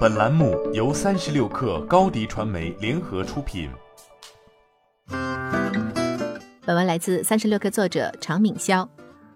本栏目由三十六氪高低传媒联合出品。本文来自三十六氪作者常敏霄。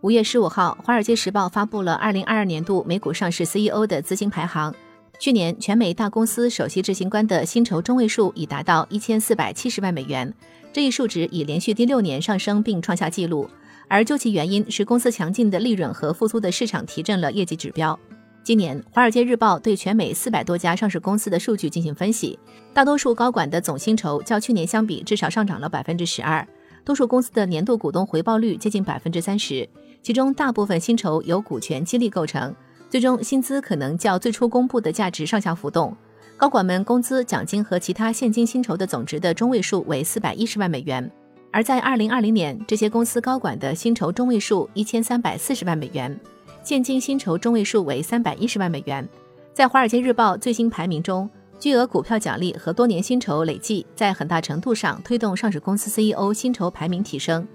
五月十五号，《华尔街时报》发布了二零二二年度美股上市 CEO 的资金排行。去年，全美大公司首席执行官的薪酬中位数已达到一千四百七十万美元，这一数值已连续第六年上升并创下纪录。而究其原因是公司强劲的利润和复苏的市场提振了业绩指标。今年，《华尔街日报》对全美四百多家上市公司的数据进行分析，大多数高管的总薪酬较去年相比至少上涨了百分之十二，多数公司的年度股东回报率接近百分之三十，其中大部分薪酬由股权激励构成，最终薪资可能较最初公布的价值上下浮动。高管们工资、奖金和其他现金薪酬的总值的中位数为四百一十万美元。而在二零二零年，这些公司高管的薪酬中位数一千三百四十万美元，现金薪酬中位数为三百一十万美元。在《华尔街日报》最新排名中，巨额股票奖励和多年薪酬累计在很大程度上推动上市公司 CEO 薪酬排名提升。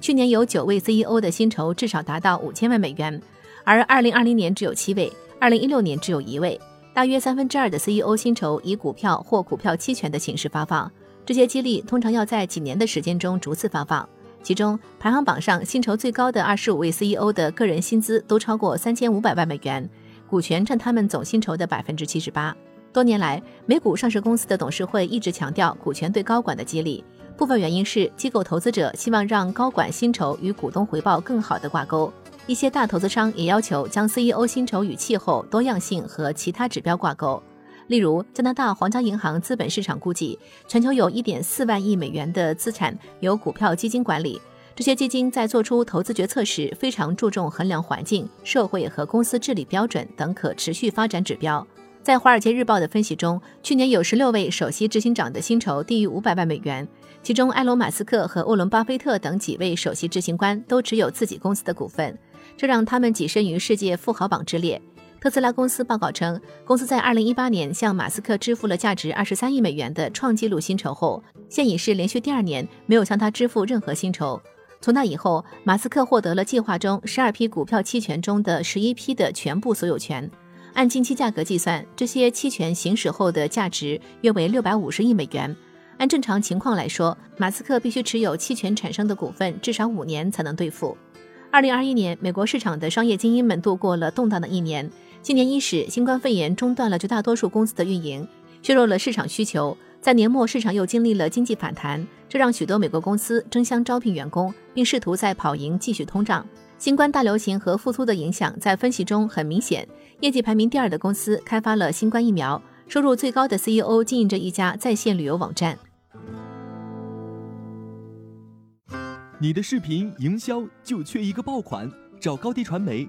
去年有九位 CEO 的薪酬至少达到五千万美元，而二零二零年只有七位，二零一六年只有一位。大约三分之二的 CEO 薪酬以股票或股票期权的形式发放。这些激励通常要在几年的时间中逐次发放，其中排行榜上薪酬最高的二十五位 CEO 的个人薪资都超过三千五百万美元，股权占他们总薪酬的百分之七十八。多年来，美股上市公司的董事会一直强调股权对高管的激励，部分原因是机构投资者希望让高管薪酬与股东回报更好的挂钩，一些大投资商也要求将 CEO 薪酬与气候、多样性和其他指标挂钩。例如，加拿大皇家银行资本市场估计，全球有一点四万亿美元的资产由股票基金管理。这些基金在做出投资决策时，非常注重衡量环境、社会和公司治理标准等可持续发展指标。在《华尔街日报》的分析中，去年有十六位首席执行长的薪酬低于五百万美元，其中埃隆·马斯克和沃伦·巴菲特等几位首席执行官都持有自己公司的股份，这让他们跻身于世界富豪榜之列。特斯拉公司报告称，公司在2018年向马斯克支付了价值23亿美元的创纪录薪酬后，现已是连续第二年没有向他支付任何薪酬。从那以后，马斯克获得了计划中12批股票期权中的11批的全部所有权。按近期价格计算，这些期权行使后的价值约为650亿美元。按正常情况来说，马斯克必须持有期权产生的股份至少五年才能兑付。2021年，美国市场的商业精英们度过了动荡的一年。今年伊始，新冠肺炎中断了绝大多数公司的运营，削弱了市场需求。在年末，市场又经历了经济反弹，这让许多美国公司争相招聘员工，并试图在跑赢继续通胀。新冠大流行和复苏的影响在分析中很明显。业绩排名第二的公司开发了新冠疫苗，收入最高的 CEO 经营着一家在线旅游网站。你的视频营销就缺一个爆款，找高低传媒。